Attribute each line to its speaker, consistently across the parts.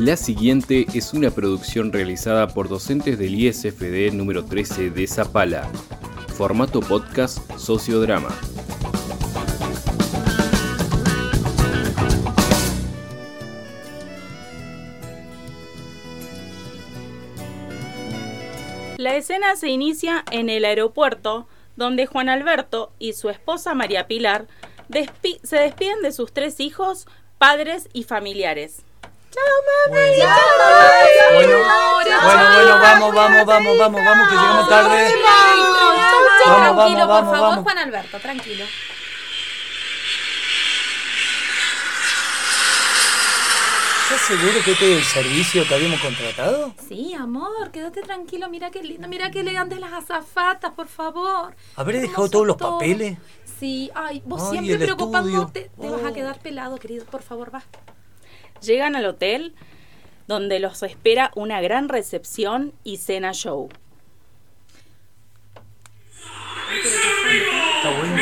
Speaker 1: La siguiente es una producción realizada por docentes del ISFD número 13 de Zapala. Formato podcast Sociodrama.
Speaker 2: La escena se inicia en el aeropuerto, donde Juan Alberto y su esposa María Pilar se despiden de sus tres hijos, padres y familiares.
Speaker 3: ¡Chao, mami! Bueno, bueno, vamos, vamos, vamos, vamos, vamos, que llegamos tarde.
Speaker 4: tranquilo, por favor, Juan Alberto, tranquilo.
Speaker 3: ¿Estás seguro que este es el servicio que habíamos contratado?
Speaker 4: Sí, amor, quédate tranquilo. Mira qué lindo, mira qué elegantes las azafatas, por favor.
Speaker 3: ¿Habré dejado todos los papeles?
Speaker 4: Sí, ay, vos siempre preocupándote. Te vas a oh. quedar pelado, querido. Por favor, va.
Speaker 2: Llegan al hotel donde los espera una gran recepción y cena show.
Speaker 3: Está bueno.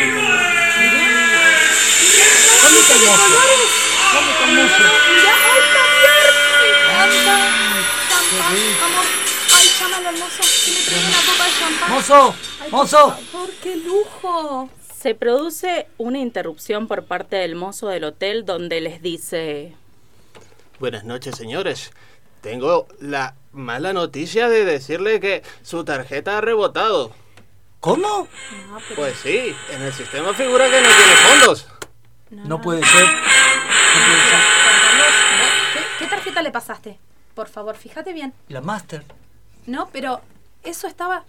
Speaker 3: ¡Mozo! ¡Mozo!
Speaker 4: ¡Por qué lujo!
Speaker 2: Se produce una interrupción por parte del mozo del hotel donde les dice...
Speaker 5: Buenas noches, señores. Tengo la mala noticia de decirle que su tarjeta ha rebotado.
Speaker 3: ¿Cómo?
Speaker 5: Pues sí, en el sistema figura que no tiene fondos.
Speaker 3: No, puede ser.
Speaker 4: ¿Qué tarjeta le pasaste? Por favor, fíjate bien.
Speaker 3: La Master.
Speaker 4: No, pero eso estaba...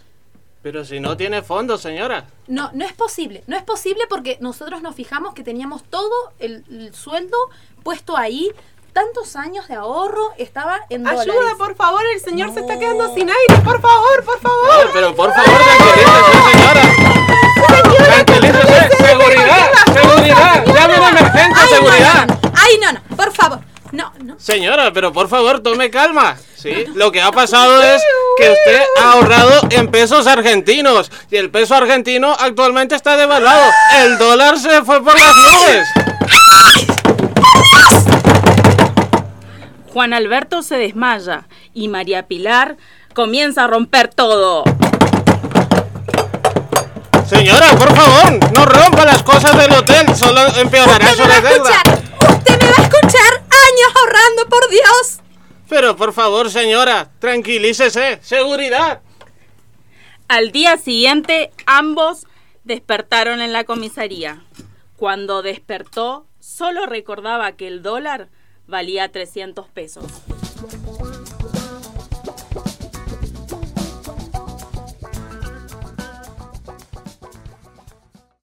Speaker 5: Pero si no tiene fondos, señora.
Speaker 4: No, no es posible. No es posible porque nosotros nos fijamos que teníamos todo el, sueldo puesto ahí. Tantos años de ahorro estaba en dólares.
Speaker 6: Ayuda, por favor, el señor se está quedando sin aire. Por favor, por favor.
Speaker 5: pero por favor, tranquilícese, señora. Seguridad, seguridad. Llame de emergencia, seguridad.
Speaker 4: Ay, no, no, por favor. No, no.
Speaker 5: Señora, pero por favor, tome calma. Sí, lo que ha pasado es que usted ha ahorrado en pesos argentinos y el peso argentino actualmente está devaluado. El dólar se fue por las nubes.
Speaker 2: Juan Alberto se desmaya y María Pilar comienza a romper todo.
Speaker 5: Señora, por favor, no rompa las cosas del hotel, solo empeorará su deuda.
Speaker 4: Usted me va a escuchar años ahorrando, por Dios.
Speaker 5: Pero por favor, señora, tranquilícese. Seguridad.
Speaker 2: Al día siguiente, ambos despertaron en la comisaría. Cuando despertó, solo recordaba que el dólar valía 300 pesos.